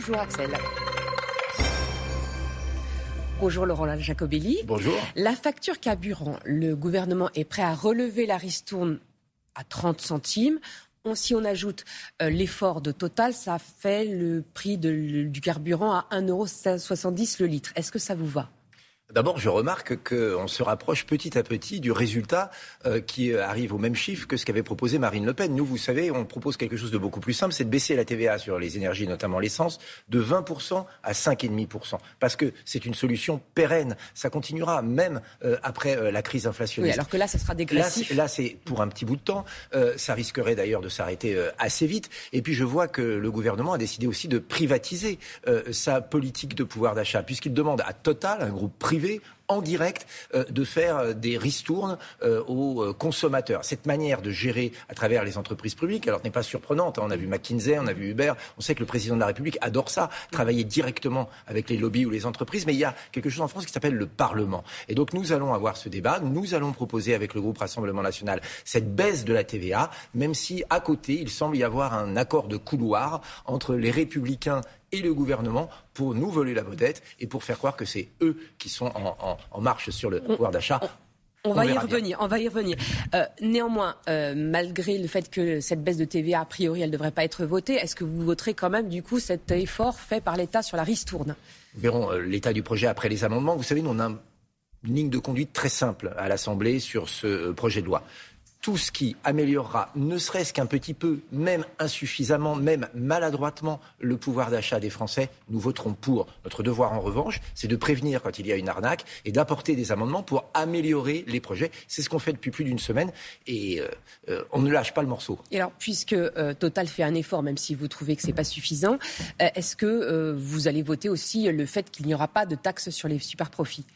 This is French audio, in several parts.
Bonjour Axel. Bonjour Laurent Jacobelli. Bonjour. La facture carburant, le gouvernement est prêt à relever la ristourne à 30 centimes. si on ajoute euh, l'effort de Total, ça fait le prix du carburant à 1,70€ le litre. Est-ce que ça vous va? D'abord, je remarque qu'on se rapproche petit à petit du résultat euh, qui arrive au même chiffre que ce qu'avait proposé Marine Le Pen. Nous, vous savez, on propose quelque chose de beaucoup plus simple, c'est de baisser la TVA sur les énergies, notamment l'essence, de 20% à 5,5%. Parce que c'est une solution pérenne. Ça continuera même euh, après euh, la crise inflationniste. Oui, alors que là, ça sera dégressif. Là, c'est pour un petit bout de temps. ça risquerait d'ailleurs de s'arrêter assez vite. Et puis, je vois que le gouvernement a décidé aussi de privatiser sa politique de pouvoir d'achat, puisqu'il demande à Total, un groupe privé, en direct euh, de faire euh, des ristournes euh, aux consommateurs. Cette manière de gérer à travers les entreprises publiques, alors n'est pas surprenante. Hein. On a vu McKinsey, on a vu Uber. On sait que le président de la République adore ça, travailler directement avec les lobbies ou les entreprises. Mais il y a quelque chose en France qui s'appelle le Parlement. Et donc nous allons avoir ce débat. Nous allons proposer avec le groupe Rassemblement National cette baisse de la TVA, même si à côté il semble y avoir un accord de couloir entre les Républicains et le gouvernement pour nous voler la vedette et pour faire croire que c'est eux qui sont en, marche sur le pouvoir d'achat. On, va y revenir, on va y revenir. Euh, néanmoins, euh, malgré le fait que cette baisse de TVA, a priori, elle ne devrait pas être votée, est-ce que vous voterez quand même, du coup, cet effort fait par l'État sur la ristourne? Nous verrons euh, l'état du projet après les amendements. Vous savez, nous, on a une ligne de conduite très simple à l'Assemblée sur ce projet de loi tout ce qui améliorera, ne serait-ce qu'un petit peu, même insuffisamment, même maladroitement, le pouvoir d'achat des Français, nous voterons pour. Notre devoir, en revanche, c'est de prévenir quand il y a une arnaque et d'apporter des amendements pour améliorer les projets. C'est ce qu'on fait depuis plus d'une semaine et euh, euh, on ne lâche pas le morceau. Puisque euh, Total fait un effort, même si vous trouvez que ce n'est pas suffisant, est-ce que vous allez voter aussi le fait qu'il n'y aura pas de taxe sur les super profits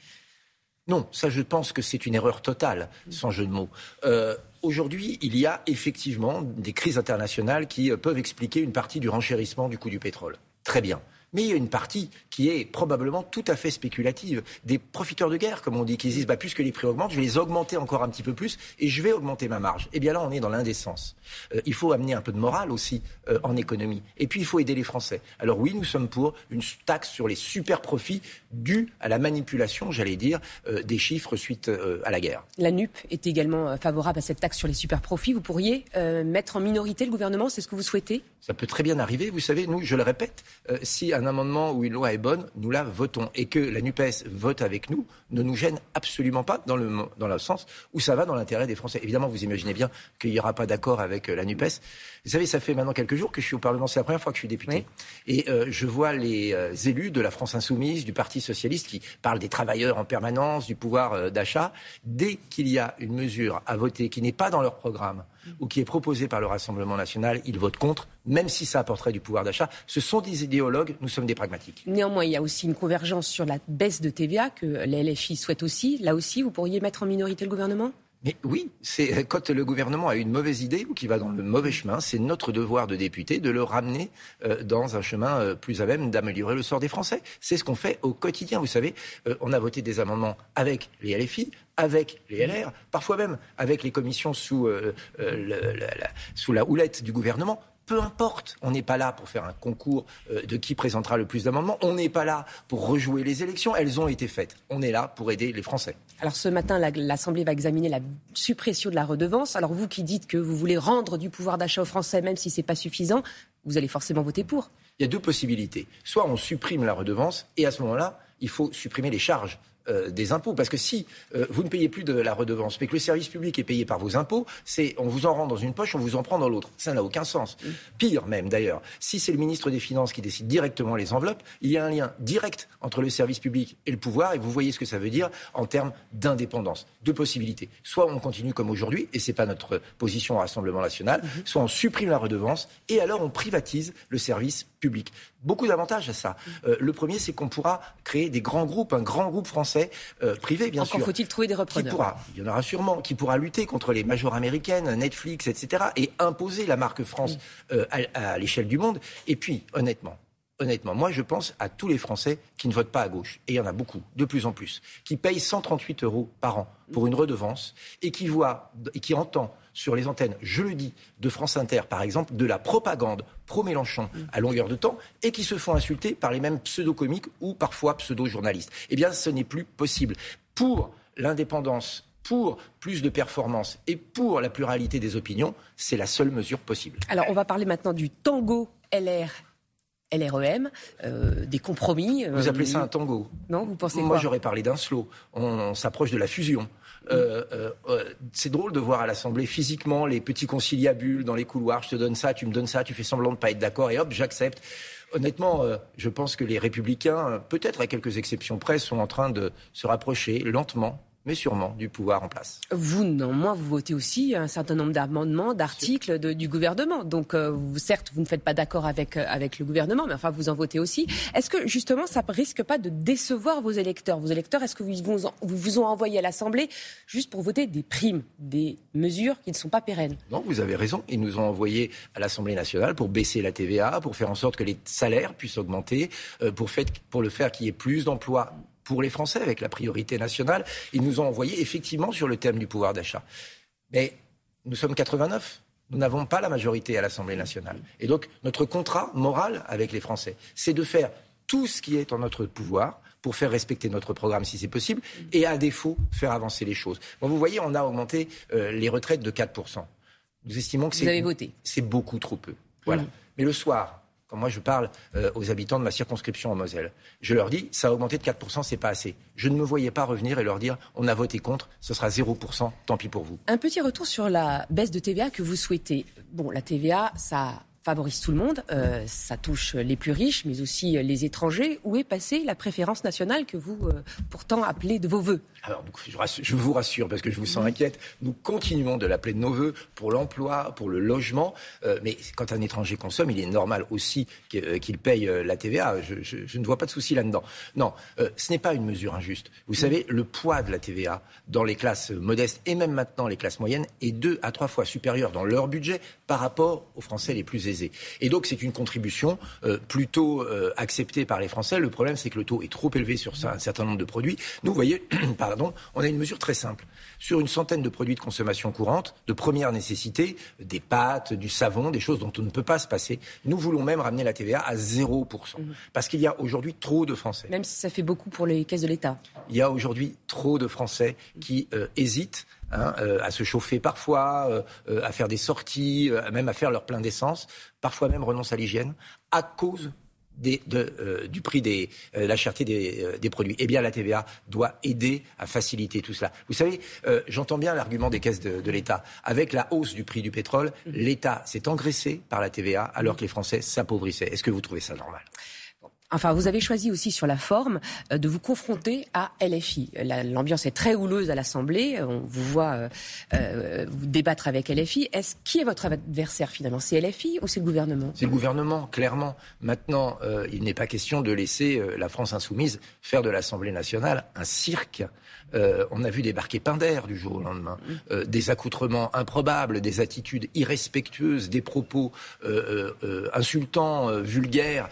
non, ça je pense que c'est une erreur totale, sans jeu de mots. Euh, aujourd'hui, il y a effectivement des crises internationales qui euh, peuvent expliquer une partie du renchérissement du coût du pétrole. Très bien. Mais il y a une partie qui est probablement tout à fait spéculative. Des profiteurs de guerre, comme on dit, qui disent bah, puisque les prix augmentent, je vais les augmenter encore un petit peu plus et je vais augmenter ma marge. Eh bien là, on est dans l'indécence. Euh, il faut amener un peu de morale aussi euh, en économie. Et puis, il faut aider les Français. Alors oui, nous sommes pour une taxe sur les super profits dus à la manipulation, j'allais dire, euh, des chiffres suite à la guerre. La NUP est également favorable à cette taxe sur les super profits. Vous pourriez mettre en minorité le gouvernement, c'est ce que vous souhaitez? Ça peut très bien arriver. Vous savez, nous, je le répète, si un amendement ou une loi est bonne, nous la votons. Et que la NUPES vote avec nous ne nous gêne absolument pas dans le, dans le sens où ça va dans l'intérêt des Français. Évidemment, vous imaginez bien qu'il n'y aura pas d'accord avec euh, la NUPES. Vous savez, ça fait maintenant quelques jours que je suis au Parlement. C'est la première fois que je suis député. Et euh, je vois les euh, élus de la France Insoumise, du Parti Socialiste, qui parlent des travailleurs en permanence, du pouvoir d'achat. Dès qu'il y a une mesure à voter qui n'est pas dans leur programme, ou qui est proposé par le Rassemblement national, ils votent contre, même si ça apporterait du pouvoir d'achat. Ce sont des idéologues, nous sommes des pragmatiques. Néanmoins, il y a aussi une convergence sur la baisse de TVA que les LFI souhaitent aussi. Là aussi, vous pourriez mettre en minorité le gouvernement? Mais oui, c'est quand le gouvernement a une mauvaise idée ou qui va dans le mauvais chemin, c'est notre devoir de député de le ramener euh, dans un chemin euh, plus à même d'améliorer le sort des Français. C'est ce qu'on fait au quotidien. Vous savez, euh, on a voté des amendements avec les LFI, avec les LR, parfois même avec les commissions sous la houlette du gouvernement peu importe, on n'est pas là pour faire un concours euh, de qui présentera le plus d'amendements. On n'est pas là pour rejouer les élections. Elles ont été faites. On est là pour aider les Français. Alors ce matin, l'Assemblée va examiner la suppression de la redevance. Alors vous qui dites que vous voulez rendre du pouvoir d'achat aux Français, même si ce n'est pas suffisant, vous allez forcément voter pour. Il y a deux possibilités. Soit on supprime la redevance et à ce moment-là, il faut supprimer les charges euh, des impôts. Parce que si euh, vous ne payez plus de la redevance, mais que le service public est payé par vos impôts, c'est on vous en rend dans une poche, on vous en prend dans l'autre. Ça n'a aucun sens. Pire même d'ailleurs, si c'est le ministre des Finances qui décide directement les enveloppes, il y a un lien direct entre le service public et le pouvoir, et vous voyez ce que ça veut dire en termes d'indépendance. Deux possibilités. Soit on continue comme aujourd'hui, et ce n'est pas notre position au Rassemblement national, mhm. soit on supprime la redevance, et alors on privatise le service public. Beaucoup d'avantages à ça. Mhm. Euh, le premier, c'est qu'on pourra créer des grands groupes, un grand groupe français euh, privé, bien sûr. faut-il trouver des repreneurs qui pourra, Il y en aura sûrement, qui pourra lutter contre les majors américaines, Netflix, etc., et imposer la marque France euh, à, l'échelle du monde. Et puis, honnêtement, honnêtement, moi je pense à tous les Français qui ne votent pas à gauche, et il y en a beaucoup, de plus en plus, qui payent 138 euros par an pour une redevance et qui voient entend sur les antennes, je le dis, de France Inter par exemple, de la propagande pro-Mélenchon à longueur de temps et qui se font insulter par les mêmes pseudo-comiques ou parfois pseudo-journalistes. Eh bien, ce n'est plus possible. Pour l'indépendance pour plus de performance et pour la pluralité des opinions, c'est la seule mesure possible. Alors, on va parler maintenant du tango LR LREM, euh, des compromis. Vous appelez ça un tango Non, vous pensez Moi, j'aurais parlé d'un slow. On, s'approche de la fusion. Euh, euh, c'est drôle de voir à l'Assemblée physiquement les petits conciliabules dans les couloirs. Je te donne ça, tu me donnes ça, tu fais semblant de pas être d'accord et hop, j'accepte. Honnêtement, je pense que les républicains, peut-être à quelques exceptions près, sont en train de se rapprocher lentement mais sûrement du pouvoir en place. Vous, non, moi, vous votez aussi un certain nombre d'amendements, d'articles du gouvernement. Donc, euh, vous, certes, vous ne faites pas d'accord avec, euh, avec le gouvernement, mais enfin, vous en votez aussi. Est-ce que, justement, ça ne risque pas de décevoir vos électeurs? Vos électeurs, est-ce que vous, vous, vous ont envoyé à l'Assemblée juste pour voter des primes, des mesures qui ne sont pas pérennes? Non, vous avez raison. Ils nous ont envoyé à l'Assemblée nationale pour baisser la TVA, pour faire en sorte que les salaires puissent augmenter, euh, pour, fait, pour le faire qu'il y ait plus d'emplois pour les Français avec la priorité nationale. Ils nous ont envoyé effectivement sur le thème du pouvoir d'achat. Mais nous sommes 89. Nous n'avons pas la majorité à l'Assemblée nationale. Et donc, notre contrat moral avec les Français, c'est de faire tout ce qui est en notre pouvoir pour faire respecter notre programme si c'est possible, et à défaut, faire avancer les choses. Bon, vous voyez, on a augmenté euh, les retraites de 4%. Nous estimons que c'est beaucoup trop peu. Voilà. Mmh. Mais le soir, moi je parle euh, aux habitants de ma circonscription en Moselle, je leur dis ça a augmenté de 4%, c'est pas assez. Je ne me voyais pas revenir et leur dire on a voté contre, ce sera 0%, tant pis pour vous. Un petit retour sur la baisse de TVA que vous souhaitez. Bon, la TVA, ça favorise tout le monde. Euh, ça touche les plus riches, mais aussi les étrangers. Où est passée la préférence nationale que vous, euh, pourtant, appelez de vos voeux je vous rassure, parce que je vous sens inquiète, nous continuons de l'appeler de nos voeux pour l'emploi, pour le logement. Euh, mais quand un étranger consomme, il est normal aussi qu'il paye la TVA. Je, je, ne vois pas de souci là-dedans. Non, ce n'est pas une mesure injuste. Vous savez, le poids de la TVA dans les classes modestes et même maintenant les classes moyennes est deux à trois fois supérieur dans leur budget par rapport aux Français les plus aisés. Et donc c'est une contribution euh, plutôt euh, acceptée par les Français. Le problème, c'est que le taux est trop élevé sur un certain nombre de produits. Nous, vous voyez, pardon, on a une mesure très simple. Sur une centaine de produits de consommation courante, de première nécessité, des pâtes, du savon, des choses dont on ne peut pas se passer, nous voulons même ramener la TVA à 0%. Mhm. Parce qu'il y a aujourd'hui trop de Français. Même si ça fait beaucoup pour les caisses de l'État. Il y a aujourd'hui trop de Français qui euh, hésitent Hein, euh, à se chauffer parfois, euh, euh, à faire des sorties, même à faire leur plein d'essence, parfois même renoncent à l'hygiène, à cause du prix de la cherté des, produits. Eh bien, la TVA doit aider à faciliter tout cela. Vous savez, j'entends bien l'argument des caisses de, de l'État. Avec la hausse du prix du pétrole, mmh. l'État s'est engraissé par la TVA alors que les Français s'appauvrissaient. Est-ce que vous trouvez ça normal? Enfin, vous avez choisi aussi sur la forme euh, de vous confronter à LFI. L'ambiance est très houleuse à l'Assemblée. On vous voit euh, euh, vous débattre avec LFI. Est-ce qui est votre adversaire finalement? C'est LFI ou c'est le gouvernement? C'est le gouvernement, clairement. Maintenant, il n'est pas question de laisser la France insoumise faire de l'Assemblée nationale un cirque. On a vu débarquer Pinder du jour au lendemain. Des accoutrements improbables, des attitudes irrespectueuses, des propos insultants, vulgaires.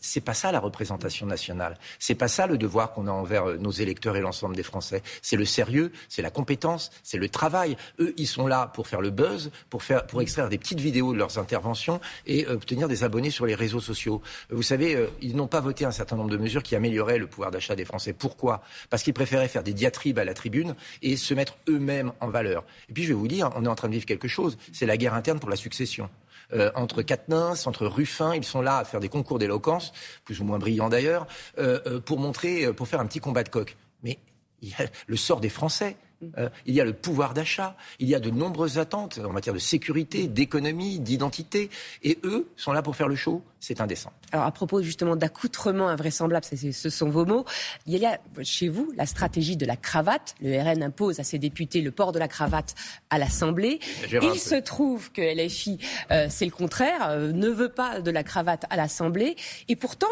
c'est pas ça la représentation nationale. C'est pas ça le devoir qu'on a envers nos électeurs et l'ensemble des Français. C'est le sérieux, c'est la compétence, c'est le travail. Eux, ils sont là pour faire le buzz, pour faire, pour extraire des petites vidéos de leurs interventions et obtenir des abonnés sur les réseaux sociaux. Vous savez, ils n'ont pas voté un certain nombre de mesures qui amélioraient le pouvoir d'achat des Français. Pourquoi? Parce qu'ils préféraient faire des diatribes à la tribune et se mettre eux-mêmes en valeur. Et puis je vais vous dire, on est en train de vivre quelque chose, c'est la guerre interne pour la succession. Euh, entre Quatennens, entre Ruffin, ils sont là à faire des concours d'éloquence, plus ou moins brillants d'ailleurs, euh, euh, pour montrer, pour faire un petit combat de coq. Mais il y a le sort des Français. Euh, il y a le pouvoir d'achat, il y a de nombreuses attentes en matière de sécurité, d'économie, d'identité, et eux sont là pour faire le show. C'est indécent. Alors à propos justement d'accoutrement invraisemble, ce sont vos mots. Il y a chez vous la stratégie de la cravate. Le RN impose à ses députés le port de la cravate à l'Assemblée. Il se trouve que LFI, euh, c'est le contraire, euh, ne veut pas de la cravate à l'Assemblée, et pourtant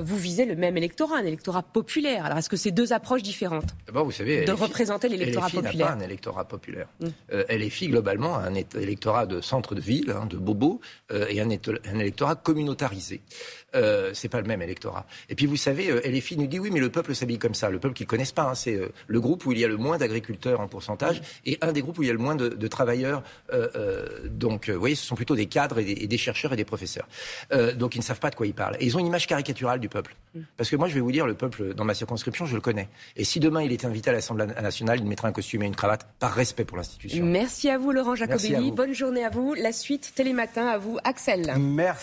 vous visez le même électorat, un électorat populaire. Alors est-ce que c'est deux approches différentes D'abord, vous savez, de représenter l'électorat populaire. n'a pas un électorat populaire. Mm. Euh, LFI globalement a un électorat de centre de ville, hein, de bobos, et un, un électorat communautarisé euh, c'est pas le même électorat. Et puis vous savez, euh, LFI nous dit oui, mais le peuple s'habille comme ça. Le peuple qu'ils connaissent pas, hein, c'est euh, le groupe où il y a le moins d'agriculteurs en pourcentage et un des groupes où il y a le moins de, de travailleurs. Euh, euh donc, vous voyez, ce sont plutôt des cadres et des, et des chercheurs et des professeurs. donc ils ne savent pas de quoi ils parlent. Et ils ont une image caricaturale du peuple. Parce que moi, je vais vous dire, le peuple dans ma circonscription, je le connais. Et si demain il était invité à l'Assemblée nationale, il mettrait un costume et une cravate par respect pour l'institution. Merci à vous, Laurent Jacobelli. Bonne journée à vous. La suite Télématin à vous, Axel. Merci.